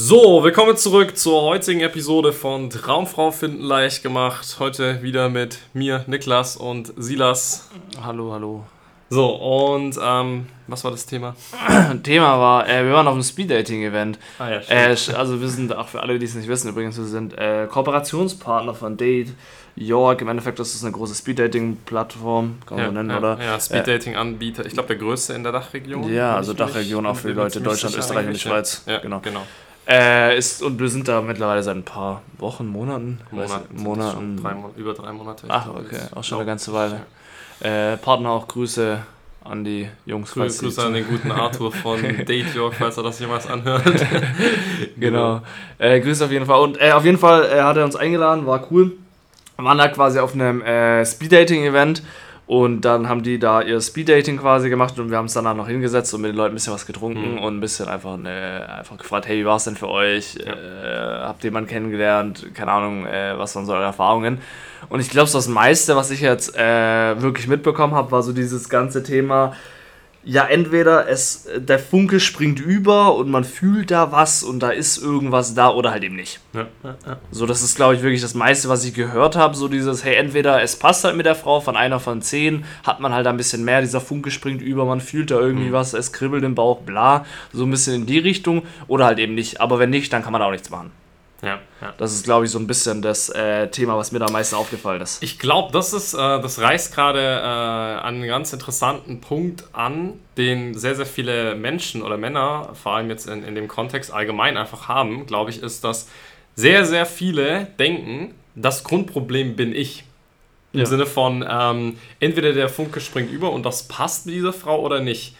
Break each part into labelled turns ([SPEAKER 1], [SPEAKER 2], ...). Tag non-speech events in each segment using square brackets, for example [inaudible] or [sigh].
[SPEAKER 1] So, willkommen zurück zur heutigen Episode von Traumfrau finden leicht gemacht. Heute wieder mit mir, Niklas und Silas.
[SPEAKER 2] Hallo, hallo.
[SPEAKER 1] So, und ähm, was war das Thema? [clears throat]
[SPEAKER 2] Thema war, äh, wir waren auf einem Speed-Dating-Event.
[SPEAKER 1] Ah ja,
[SPEAKER 2] Äh, also wir sind, auch für alle, die es nicht wissen, übrigens, wir sind äh, Kooperationspartner von Date York. Im Endeffekt ist es eine große Speed-Dating-Plattform, kann man
[SPEAKER 1] ja,
[SPEAKER 2] so nennen,
[SPEAKER 1] ja,
[SPEAKER 2] oder?
[SPEAKER 1] Ja, Speed-Dating-Anbieter. Ich glaube, der größte in der Dachregion.
[SPEAKER 2] Ja, also Dachregion auch für Leute Deutschland, Österreich und die. Schweiz.
[SPEAKER 1] Ja,
[SPEAKER 2] Genau.
[SPEAKER 1] genau.
[SPEAKER 2] Äh, ist, und wir sind da mittlerweile seit ein paar Wochen, Monaten?
[SPEAKER 1] Monaten.
[SPEAKER 2] Monaten.
[SPEAKER 1] Drei, über drei Monate.
[SPEAKER 2] Ach,
[SPEAKER 1] glaube,
[SPEAKER 2] okay, auch schon eine ganze Weile. Äh, Partner auch Grüße an die Jungs.
[SPEAKER 1] Grü Grüße an den guten Arthur von [laughs] Date York, falls er das jemals anhört. [laughs]
[SPEAKER 2] Genau. Äh, Grüße auf jeden Fall. Und äh, auf jeden Fall äh, hat er uns eingeladen, war cool. Wir waren da quasi auf einem äh, Speed-Dating-Event und dann haben die da ihr Speed-Dating quasi gemacht und wir haben uns danach noch hingesetzt und mit den Leuten ein bisschen was getrunken
[SPEAKER 1] Mhm.
[SPEAKER 2] und ein bisschen einfach, ne, einfach gefragt, hey, wie war es denn für euch?
[SPEAKER 1] Ja.
[SPEAKER 2] Äh, habt ihr jemanden kennengelernt? Keine Ahnung, äh, was waren so eure Erfahrungen? Und ich glaube, so das meiste, was ich jetzt äh, wirklich mitbekommen habe, war so dieses ganze Thema, ja, entweder es, der Funke springt über und man fühlt da was und da ist irgendwas da oder halt eben nicht.
[SPEAKER 1] ja, ja, ja.
[SPEAKER 2] So, das ist, glaube ich, wirklich das meiste, was ich gehört habe. So dieses, hey, entweder es passt halt mit der Frau, von einer von zehn hat man halt ein bisschen mehr, dieser Funke springt über, man fühlt da irgendwie
[SPEAKER 1] Mhm.
[SPEAKER 2] was, es kribbelt im Bauch, bla, so ein bisschen in die Richtung oder halt eben nicht. Aber wenn nicht, dann kann man auch nichts machen.
[SPEAKER 1] Ja, ja.
[SPEAKER 2] Das ist, glaube ich, so ein bisschen das äh, Thema, was mir da am meisten aufgefallen ist.
[SPEAKER 1] Ich glaube, das ist, äh, das reißt gerade äh, einen ganz interessanten Punkt an, den sehr, sehr viele Menschen oder Männer, vor allem jetzt in, in dem Kontext allgemein einfach haben, glaube ich, ist, dass sehr, sehr viele denken, das Grundproblem bin ich. Im
[SPEAKER 2] Ja.
[SPEAKER 1] Sinne von, ähm, entweder der Funke springt über und das passt mit dieser Frau oder nicht.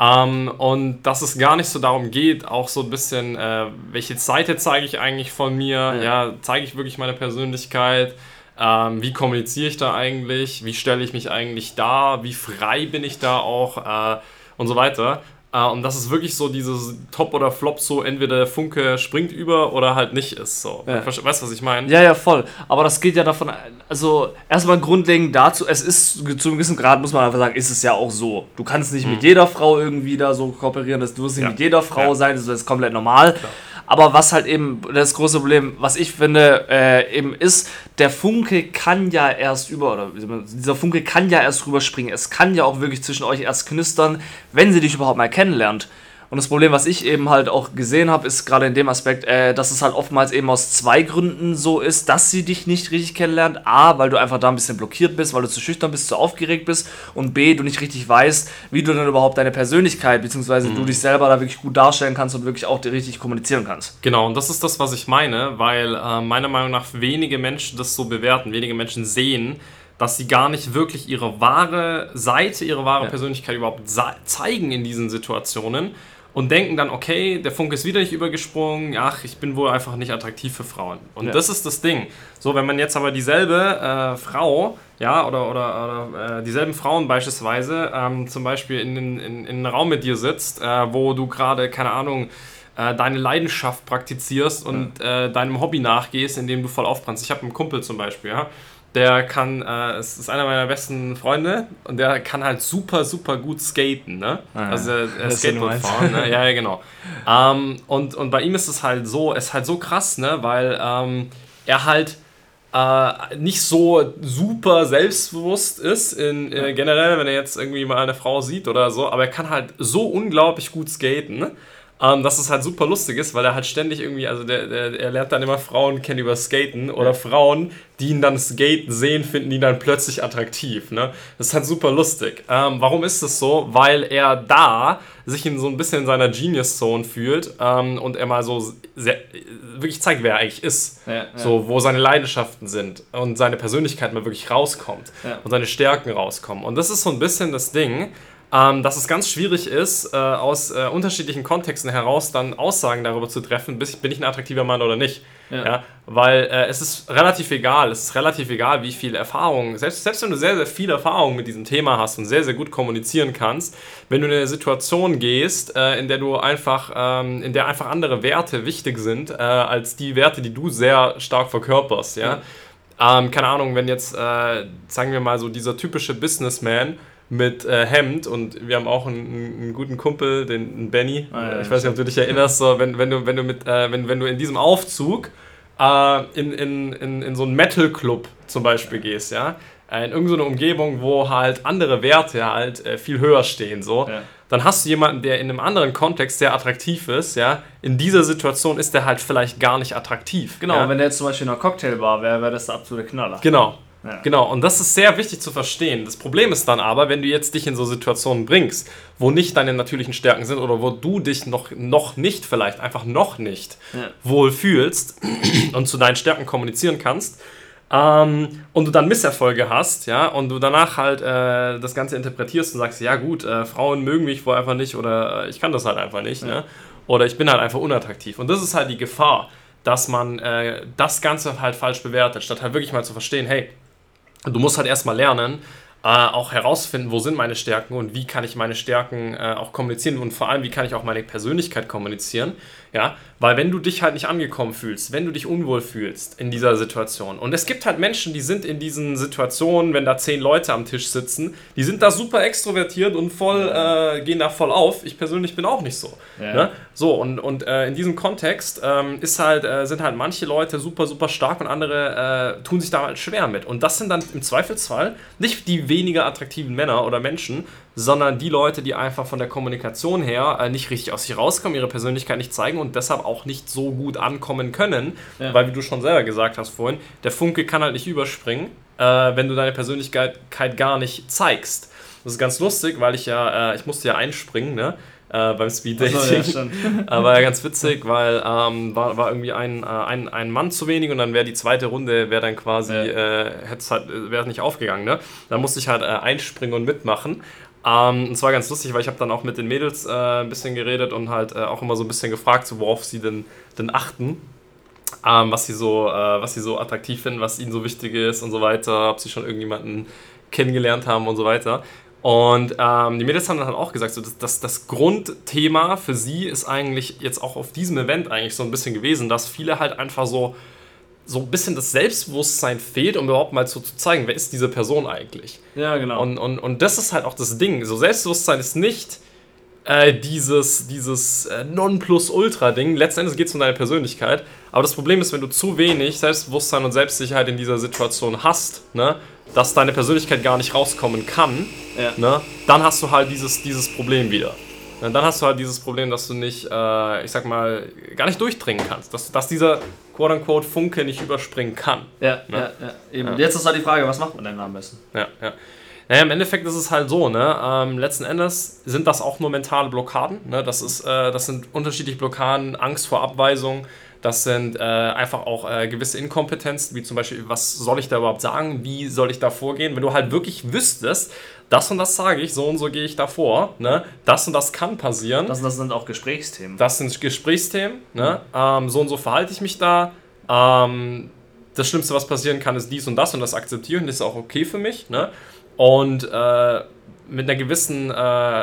[SPEAKER 1] Ähm, und dass es gar nicht so darum geht, auch so ein bisschen, äh, welche Seite zeige ich eigentlich von mir,
[SPEAKER 2] Ja.
[SPEAKER 1] ja, zeige ich wirklich meine Persönlichkeit, ähm, wie kommuniziere ich da eigentlich, wie stelle ich mich eigentlich dar, wie frei bin ich da auch? Äh, und so weiter. Äh, und das ist wirklich so dieses Top oder Flop, so entweder der Funke springt über oder halt nicht ist. So.
[SPEAKER 2] Ja.
[SPEAKER 1] Weißt du, was ich meine?
[SPEAKER 2] Ja, ja, voll. Aber das geht ja davon, also erstmal grundlegend dazu, es ist zu einem gewissen Grad, muss man einfach sagen, ist es ja auch so. Du kannst nicht mit jeder Frau irgendwie da so kooperieren, das, du wirst nicht
[SPEAKER 1] Ja.
[SPEAKER 2] mit jeder Frau
[SPEAKER 1] Ja.
[SPEAKER 2] sein, das ist komplett normal. Aber was halt eben das große Problem, was ich finde, äh, eben ist, der Funke kann ja erst über, oder dieser Funke kann ja erst rüberspringen. Es kann ja auch wirklich zwischen euch erst knistern, wenn sie dich überhaupt mal kennenlernt. Und das Problem, was ich eben halt auch gesehen habe, ist gerade in dem Aspekt, äh, dass es halt oftmals eben aus zwei Gründen so ist, dass sie dich nicht richtig kennenlernt. A, weil du einfach da ein bisschen blockiert bist, weil du zu schüchtern bist, zu aufgeregt bist. Und B, du nicht richtig weißt, wie du dann überhaupt deine Persönlichkeit, beziehungsweise du dich selber da wirklich gut darstellen kannst und wirklich auch richtig kommunizieren kannst.
[SPEAKER 1] Genau, und das ist das, was ich meine, weil äh, meiner Meinung nach wenige Menschen das so bewerten, wenige Menschen sehen, dass sie gar nicht wirklich ihre wahre Seite, ihre wahre
[SPEAKER 2] Ja.
[SPEAKER 1] Persönlichkeit überhaupt zeigen in diesen Situationen und denken dann, okay, der Funke ist wieder nicht übergesprungen, ach, ich bin wohl einfach nicht attraktiv für Frauen. Und
[SPEAKER 2] Ja.
[SPEAKER 1] das ist das Ding. So, wenn man jetzt aber dieselbe äh, Frau, ja, oder, oder, oder äh, dieselben Frauen beispielsweise, ähm, zum Beispiel in, in, in, in einem Raum mit dir sitzt, äh, wo du gerade, keine Ahnung, äh, deine Leidenschaft praktizierst und äh, deinem Hobby nachgehst, indem du voll aufbrannst. Ich habe einen Kumpel zum Beispiel, ja, der kann, äh, es ist einer meiner besten Freunde und der kann halt super, super gut skaten, ne?
[SPEAKER 2] Ah, ja.
[SPEAKER 1] also er, er Skateboard fahren, ne? [laughs] Ja, ja, genau. ähm, und, und bei ihm ist es halt so, es ist halt so krass, ne? Weil ähm, er halt äh, nicht so super selbstbewusst ist, in, äh, generell, wenn er jetzt irgendwie mal eine Frau sieht oder so, aber er kann halt so unglaublich gut skaten, ne? Ähm, dass es halt super lustig ist, weil er halt ständig irgendwie, also der, der, er lernt dann immer Frauen kennen über Skaten oder Frauen, die ihn dann Skaten sehen, finden ihn dann plötzlich attraktiv. Ne? Das ist halt super lustig. Ähm, warum ist das so? Weil er da sich in so ein bisschen in seiner Genius Zone fühlt ähm, und er mal so sehr, wirklich zeigt, wer er eigentlich ist.
[SPEAKER 2] Ja, ja.
[SPEAKER 1] So, wo seine Leidenschaften sind und seine Persönlichkeit mal wirklich rauskommt
[SPEAKER 2] Ja.
[SPEAKER 1] und seine Stärken rauskommen. Und das ist so ein bisschen das Ding, ähm, dass es ganz schwierig ist, äh, aus äh, unterschiedlichen Kontexten heraus dann Aussagen darüber zu treffen, bis, bin ich ein attraktiver Mann oder nicht.
[SPEAKER 2] Ja.
[SPEAKER 1] Ja. weil äh, es ist relativ egal, es ist relativ egal, wie viel Erfahrung, selbst, selbst wenn du sehr, sehr viel Erfahrung mit diesem Thema hast und sehr, sehr gut kommunizieren kannst, wenn du in eine Situation gehst, äh, in der du einfach, ähm, in der einfach andere Werte wichtig sind, äh, als die Werte, die du sehr stark verkörperst, ja. Ähm, keine Ahnung, wenn jetzt, äh, sagen wir mal so, dieser typische Businessman mit äh, Hemd und wir haben auch einen, einen guten Kumpel, den Benny. Ah, ja, ich weiß nicht, ob du dich erinnerst, so, wenn, wenn, du, wenn, du mit, äh, wenn, wenn du in diesem Aufzug äh, in, in, in, in so einen Metal-Club zum Beispiel gehst, ja, äh, in irgendeine Umgebung, wo halt andere Werte halt äh, viel höher stehen, so. Ja. Dann hast du jemanden, der in einem anderen Kontext sehr attraktiv ist, ja. In dieser Situation ist der halt vielleicht gar nicht attraktiv.
[SPEAKER 2] Genau,
[SPEAKER 1] ja?
[SPEAKER 2] wenn der jetzt zum Beispiel in einer Cocktailbar wäre, wäre das der absolute Knaller.
[SPEAKER 1] Genau. Ja. Genau, und das ist sehr wichtig zu verstehen. Das Problem ist dann aber, wenn du jetzt dich in so Situationen bringst, wo nicht deine natürlichen Stärken sind oder wo du dich noch, noch nicht, vielleicht einfach noch nicht ja. wohl fühlst [clears throat] und zu deinen Stärken kommunizieren kannst, ähm, und du dann Misserfolge hast, ja, und du danach halt äh, das Ganze interpretierst und sagst, ja gut, äh, Frauen mögen mich wohl einfach nicht oder äh, ich kann das halt einfach nicht, ja. ne? oder ich bin halt einfach unattraktiv. Und das ist halt die Gefahr, dass man äh, das Ganze halt falsch bewertet, statt halt wirklich mal zu verstehen, hey, Du musst halt erstmal lernen, äh, auch herausfinden, wo sind meine Stärken und wie kann ich meine Stärken äh, auch kommunizieren und vor allem, wie kann ich auch meine Persönlichkeit kommunizieren. Ja, weil wenn du dich halt nicht angekommen fühlst, wenn du dich unwohl fühlst in dieser Situation und es gibt halt Menschen, die sind in diesen Situationen, wenn da zehn Leute am Tisch sitzen, die sind da super extrovertiert und voll, äh, gehen da voll auf. Ich persönlich bin auch nicht so. Ja. Ne? So, und, und äh, in diesem Kontext ähm, ist halt, äh, sind halt manche Leute super, super stark und andere äh, tun sich da halt schwer mit. Und das sind dann im Zweifelsfall nicht die weniger attraktiven Männer oder Menschen, sondern die Leute, die einfach von der Kommunikation her äh, nicht richtig aus sich rauskommen, ihre Persönlichkeit nicht zeigen und deshalb auch nicht so gut ankommen können, ja. weil wie du schon selber gesagt hast vorhin, der Funke kann halt nicht überspringen, äh, wenn du deine Persönlichkeit gar nicht zeigst. Das ist ganz lustig, weil ich ja, äh, ich musste ja einspringen, ne? Äh, beim Speeddating. So, ja, [laughs] Aber ja, ganz witzig, weil ähm, war, war irgendwie ein, äh, ein, ein Mann zu wenig und dann wäre die zweite Runde, wäre dann quasi, ja. äh, halt, wäre nicht aufgegangen. Ne? Da musste ich halt äh, einspringen und mitmachen. Ähm, und zwar ganz lustig, weil ich habe dann auch mit den Mädels äh, ein bisschen geredet und halt äh, auch immer so ein bisschen gefragt, so, worauf sie denn, denn achten. Ähm, was, sie so, äh, was sie so attraktiv finden, was ihnen so wichtig ist und so weiter, ob sie schon irgendjemanden kennengelernt haben und so weiter. Und ähm, die Mädels haben dann halt auch gesagt, so, dass, dass das Grundthema für sie ist eigentlich jetzt auch auf diesem Event eigentlich so ein bisschen gewesen, dass viele halt einfach so so ein bisschen das Selbstbewusstsein fehlt, um überhaupt mal so zu zeigen, wer ist diese Person eigentlich.
[SPEAKER 2] Ja, genau.
[SPEAKER 1] Und, und, und das ist halt auch das Ding. So Selbstbewusstsein ist nicht äh, dieses, dieses äh, Nonplusultra-Ding. Letztendlich geht es um deine Persönlichkeit. Aber das Problem ist, wenn du zu wenig Selbstbewusstsein und Selbstsicherheit in dieser Situation hast, ne, dass deine Persönlichkeit gar nicht rauskommen kann, ja. ne, dann hast du halt dieses, dieses Problem wieder. Und dann hast du halt dieses Problem, dass du nicht, äh, ich sag mal, gar nicht durchdringen kannst. Dass, dass dieser quote-unquote Funke nicht überspringen kann.
[SPEAKER 2] Ja, ne? ja, ja. Eben. Ja. Jetzt ist halt die Frage, was macht man denn am besten?
[SPEAKER 1] Ja, ja. Naja, im Endeffekt ist es halt so, ne? Ähm, letzten Endes sind das auch nur mentale Blockaden. Ne? Das, ist, äh, das sind unterschiedliche Blockaden, Angst vor Abweisung, das sind äh, einfach auch äh, gewisse Inkompetenzen, wie zum Beispiel, was soll ich da überhaupt sagen, wie soll ich da vorgehen? Wenn du halt wirklich wüsstest, das und das sage ich, so und so gehe ich davor, ne? das und das kann passieren.
[SPEAKER 2] Das, das sind auch Gesprächsthemen.
[SPEAKER 1] Das sind Gesprächsthemen, ne? Ähm, so und so verhalte ich mich da. Ähm, das Schlimmste, was passieren kann, ist dies und das und das akzeptieren, das ist auch okay für mich. Ne? Und äh, mit einer gewissen äh,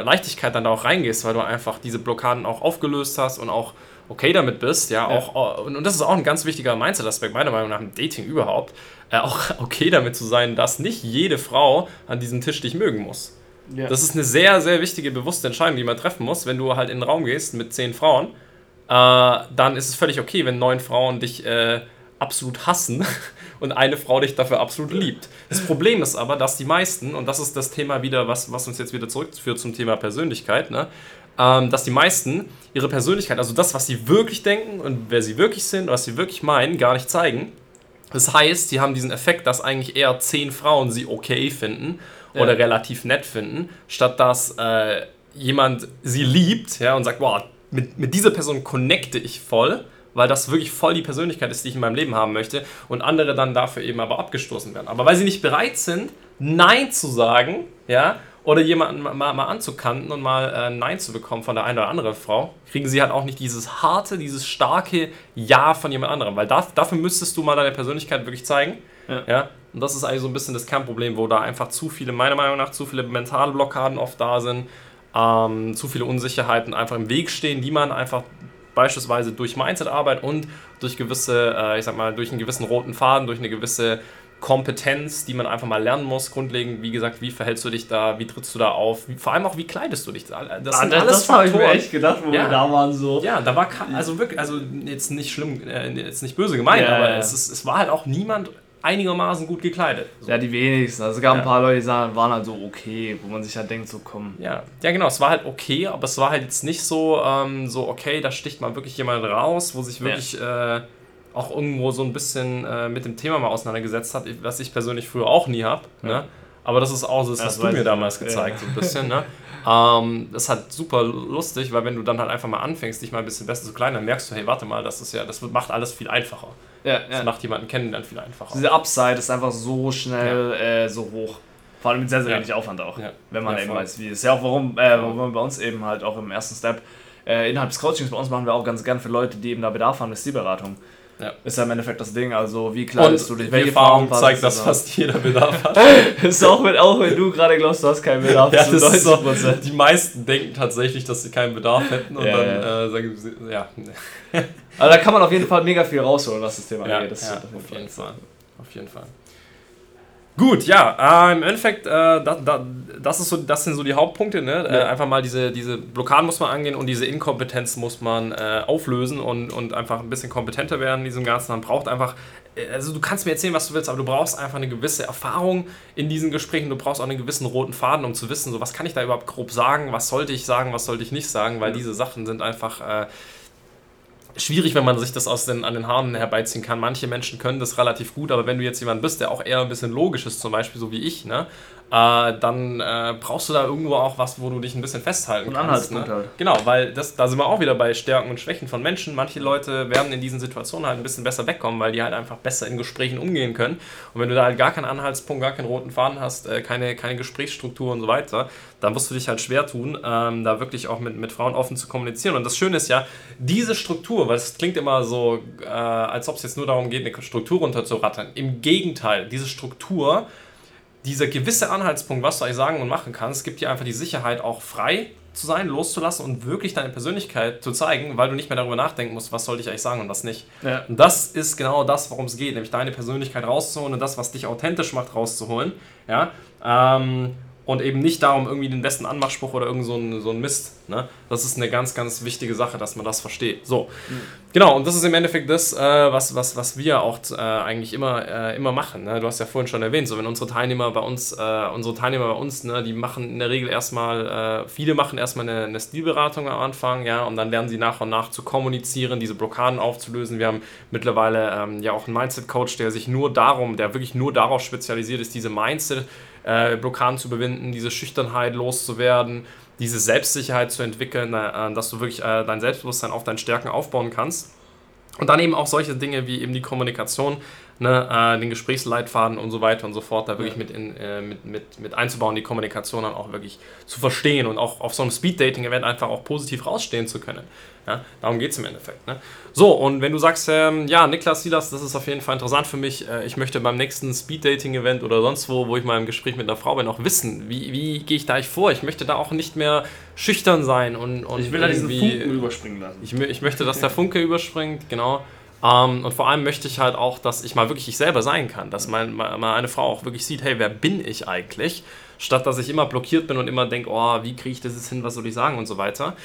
[SPEAKER 1] Leichtigkeit dann da auch reingehst, weil du einfach diese Blockaden auch aufgelöst hast und auch okay damit bist, ja, ja. auch, und, und das ist auch ein ganz wichtiger Mindset-Aspekt, meiner Meinung nach, im Dating überhaupt, äh, auch [laughs] okay damit zu sein, dass nicht jede Frau an diesem Tisch dich mögen muss. Ja. Das ist eine sehr, sehr wichtige, bewusste Entscheidung, die man treffen muss. Wenn du halt in den Raum gehst mit zehn Frauen, äh, dann ist es völlig okay, wenn neun Frauen dich äh, absolut hassen [laughs] und eine Frau dich dafür absolut liebt. Das Problem ist aber, dass die meisten, und das ist das Thema wieder, was, was uns jetzt wieder zurückführt zum Thema Persönlichkeit, ne? Ähm, dass die meisten ihre Persönlichkeit, also das, was sie wirklich denken und wer sie wirklich sind, was sie wirklich meinen, gar nicht zeigen. Das heißt, sie haben diesen Effekt, dass eigentlich eher zehn Frauen sie okay finden ja. oder relativ nett finden, statt dass äh, jemand sie liebt ja, und sagt, wow, mit, mit dieser Person connecte ich voll, weil das wirklich voll die Persönlichkeit ist, die ich in meinem Leben haben möchte und andere dann dafür eben aber abgestoßen werden. Aber weil sie nicht bereit sind, Nein zu sagen, ja, oder jemanden mal, mal anzukanten und mal äh, Nein zu bekommen von der einen oder anderen Frau, kriegen sie halt auch nicht dieses harte, dieses starke Ja von jemand anderem. Weil da, dafür müsstest du mal deine Persönlichkeit wirklich zeigen. Ja. ja. Und das ist eigentlich so ein bisschen das Kernproblem, wo da einfach zu viele, meiner Meinung nach, zu viele mentale Blockaden oft da sind, ähm, zu viele Unsicherheiten einfach im Weg stehen, die man einfach beispielsweise durch Mindset-Arbeit und durch gewisse, äh, ich sag mal, durch einen gewissen roten Faden, durch eine gewisse Kompetenz, die man einfach mal lernen muss, grundlegend. Wie gesagt, wie verhältst du dich da, wie trittst du da auf, wie, vor allem auch, wie kleidest du dich da. Das
[SPEAKER 2] Ah,
[SPEAKER 1] sind
[SPEAKER 2] das
[SPEAKER 1] alles
[SPEAKER 2] das habe ich mir echt gedacht, wo
[SPEAKER 1] Ja.
[SPEAKER 2] wir da waren so.
[SPEAKER 1] Ja, da war also wirklich, also jetzt nicht schlimm, äh, jetzt nicht böse gemeint,
[SPEAKER 2] Ja,
[SPEAKER 1] aber
[SPEAKER 2] ja.
[SPEAKER 1] Es, ist, es war halt auch niemand einigermaßen gut gekleidet. So.
[SPEAKER 2] Ja, die wenigsten. Also es gab
[SPEAKER 1] Ja.
[SPEAKER 2] ein paar Leute, die waren halt so okay, wo man sich halt denkt, so komm.
[SPEAKER 1] Ja, ja, genau. Es war halt okay, aber es war halt jetzt nicht so, ähm, so okay, da sticht mal wirklich jemand raus, wo sich wirklich äh, auch irgendwo so ein bisschen äh, mit dem Thema mal auseinandergesetzt hat, was ich persönlich früher auch nie habe.
[SPEAKER 2] Ja.
[SPEAKER 1] Ne? Aber das ist auch so, das
[SPEAKER 2] Das
[SPEAKER 1] hast du mir damals gezeigt,
[SPEAKER 2] Ja.
[SPEAKER 1] so ein bisschen. Ne? [laughs] ähm, das ist halt super lustig, weil wenn du dann halt einfach mal anfängst, dich mal ein bisschen besser zu klein, dann merkst du, hey, warte mal, das ist ja, das macht alles viel einfacher.
[SPEAKER 2] Ja,
[SPEAKER 1] Das macht jemanden kennen dann viel einfacher.
[SPEAKER 2] Diese Upside ist einfach so schnell äh, so hoch. Vor allem mit sehr, sehr wenig Aufwand auch. Wenn man eben
[SPEAKER 1] voll.
[SPEAKER 2] weiß, wie es ist. Ja, auch warum, äh, warum wir bei uns eben halt auch im ersten Step äh, innerhalb des Coachings bei uns machen wir auch ganz gern für Leute, die eben da Bedarf haben, ist die Beratung.
[SPEAKER 1] Ja.
[SPEAKER 2] Ist ja im Endeffekt das Ding, also wie kleidest du dich,
[SPEAKER 1] die Erfahrung zeigt, dass fast jeder Bedarf hat. [laughs]
[SPEAKER 2] ist auch wenn, auch wenn du gerade glaubst, du hast keinen Bedarf,
[SPEAKER 1] Ja, das ist so,
[SPEAKER 2] 90%.
[SPEAKER 1] die meisten denken tatsächlich, dass sie keinen Bedarf hätten und
[SPEAKER 2] Ja,
[SPEAKER 1] dann
[SPEAKER 2] ja.
[SPEAKER 1] Äh, sagen sie, ja,
[SPEAKER 2] Also da kann man auf jeden Fall mega viel rausholen, was das Thema angeht. Das
[SPEAKER 1] ja
[SPEAKER 2] ist
[SPEAKER 1] auf jeden Fall. Auf jeden Fall. Gut, ja, äh, im Endeffekt, äh, da, da, das, ist so, das sind so die Hauptpunkte. Ne? Äh,
[SPEAKER 2] Ja.
[SPEAKER 1] einfach mal diese, diese Blockaden muss man angehen und diese Inkompetenz muss man äh, auflösen und, und einfach ein bisschen kompetenter werden in diesem Ganzen. Man braucht einfach, äh, also du kannst mir erzählen, was du willst, aber du brauchst einfach eine gewisse Erfahrung in diesen Gesprächen. Du brauchst auch einen gewissen roten Faden, um zu wissen, so was kann ich da überhaupt grob sagen, was sollte ich sagen, was sollte ich nicht sagen, weil
[SPEAKER 2] Ja.
[SPEAKER 1] diese Sachen sind einfach. Schwierig, wenn man sich das aus den, an den Haaren herbeiziehen kann. Manche Menschen können das relativ gut, aber wenn du jetzt jemand bist, der auch eher ein bisschen logisch ist, zum Beispiel so wie ich, ne, äh, dann äh, brauchst du da irgendwo auch was, wo du dich ein bisschen festhalten
[SPEAKER 2] Und
[SPEAKER 1] kannst.
[SPEAKER 2] Anhaltspunkt
[SPEAKER 1] Ne?
[SPEAKER 2] halt.
[SPEAKER 1] Genau, weil das, da sind wir auch wieder bei Stärken und Schwächen von Menschen. Manche Leute werden in diesen Situationen halt ein bisschen besser wegkommen, weil die halt einfach besser in Gesprächen umgehen können. Und wenn du da halt gar keinen Anhaltspunkt, gar keinen roten Faden hast, äh, keine, keine Gesprächsstruktur und so weiter, dann wirst du dich halt schwer tun, ähm, da wirklich auch mit, mit Frauen offen zu kommunizieren. Und das Schöne ist ja, diese Struktur, weil es klingt immer so, äh, als ob es jetzt nur darum geht, eine Struktur runterzurattern. Im Gegenteil, diese Struktur, dieser gewisse Anhaltspunkt, was du eigentlich sagen und machen kannst, gibt dir einfach die Sicherheit, auch frei zu sein, loszulassen und wirklich deine Persönlichkeit zu zeigen, weil du nicht mehr darüber nachdenken musst, was sollte ich eigentlich sagen und was nicht.
[SPEAKER 2] Ja.
[SPEAKER 1] Und das ist genau das, worum es geht, nämlich deine Persönlichkeit rauszuholen und das, was dich authentisch macht, rauszuholen. Ja? Ähm, und eben nicht darum, irgendwie den besten Anmachspruch oder irgend so ein, so ein Mist. Ne? Das ist eine ganz, ganz wichtige Sache, dass man das versteht. So, genau, und das ist im Endeffekt das, äh, was, was, was wir auch äh, eigentlich immer, äh, immer machen. Ne? Du hast ja vorhin schon erwähnt, so wenn unsere Teilnehmer bei uns, äh, unsere Teilnehmer bei uns, ne, die machen in der Regel erstmal, äh, viele machen erstmal eine, eine Stilberatung am Anfang, ja, und dann lernen sie nach und nach zu kommunizieren, diese Blockaden aufzulösen. Wir haben mittlerweile ähm, ja auch einen Mindset-Coach, der sich nur darum, der wirklich nur darauf spezialisiert ist, diese Mindset- äh, Blockaden zu überwinden, diese Schüchternheit loszuwerden, diese Selbstsicherheit zu entwickeln, äh, dass du wirklich äh, dein Selbstbewusstsein auf deinen Stärken aufbauen kannst. Und dann eben auch solche Dinge wie eben die Kommunikation, ne, äh, den Gesprächsleitfaden und so weiter und so fort, da wirklich mit, in, äh, mit, mit, mit einzubauen, die Kommunikation dann auch wirklich zu verstehen und auch auf so einem Speed-Dating-Event einfach auch positiv rausstehen zu können. Ja, darum geht es im Endeffekt. Ne? So, und wenn du sagst, ähm, ja, Niklas Silas, das ist auf jeden Fall interessant für mich, äh, ich möchte beim nächsten Speed-Dating-Event oder sonst wo, wo ich mal im Gespräch mit einer Frau bin, auch wissen, wie, wie gehe ich da eigentlich vor? Ich möchte da auch nicht mehr schüchtern sein und, und
[SPEAKER 2] Ich will da diesen Funken überspringen lassen.
[SPEAKER 1] ich, ich möchte, dass der Funke überspringt, genau. Ähm, und vor allem möchte ich halt auch, dass ich mal wirklich ich selber sein kann, dass mal mal eine Frau auch wirklich sieht, hey, wer bin ich eigentlich? Statt dass ich immer blockiert bin und immer denke, oh, wie kriege ich das jetzt hin, was soll ich sagen und so weiter.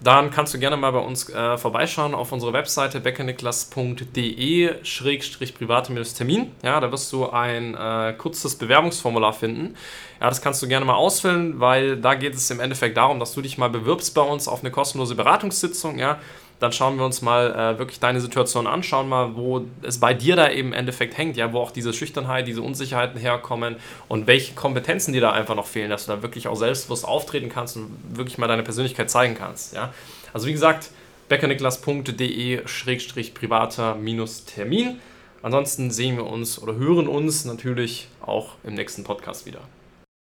[SPEAKER 1] Dann kannst du gerne mal bei uns äh, vorbeischauen auf unserer Webseite beckerniklas.de-private-termin. Ja, da wirst du ein äh, kurzes Bewerbungsformular finden. Ja, das kannst du gerne mal ausfüllen, weil da geht es im Endeffekt darum, dass du dich mal bewirbst bei uns auf eine kostenlose Beratungssitzung. Ja, dann schauen wir uns mal äh, wirklich deine Situation an, schauen mal, wo es bei dir da eben im Endeffekt hängt, ja, wo auch diese Schüchternheit, diese Unsicherheiten herkommen und welche Kompetenzen dir da einfach noch fehlen, dass du da wirklich auch selbstbewusst auftreten kannst und wirklich mal deine Persönlichkeit zeigen kannst. Ja? Also wie gesagt, beckerniklas.de-privater-termin. Ansonsten sehen wir uns oder hören uns natürlich auch im nächsten Podcast wieder.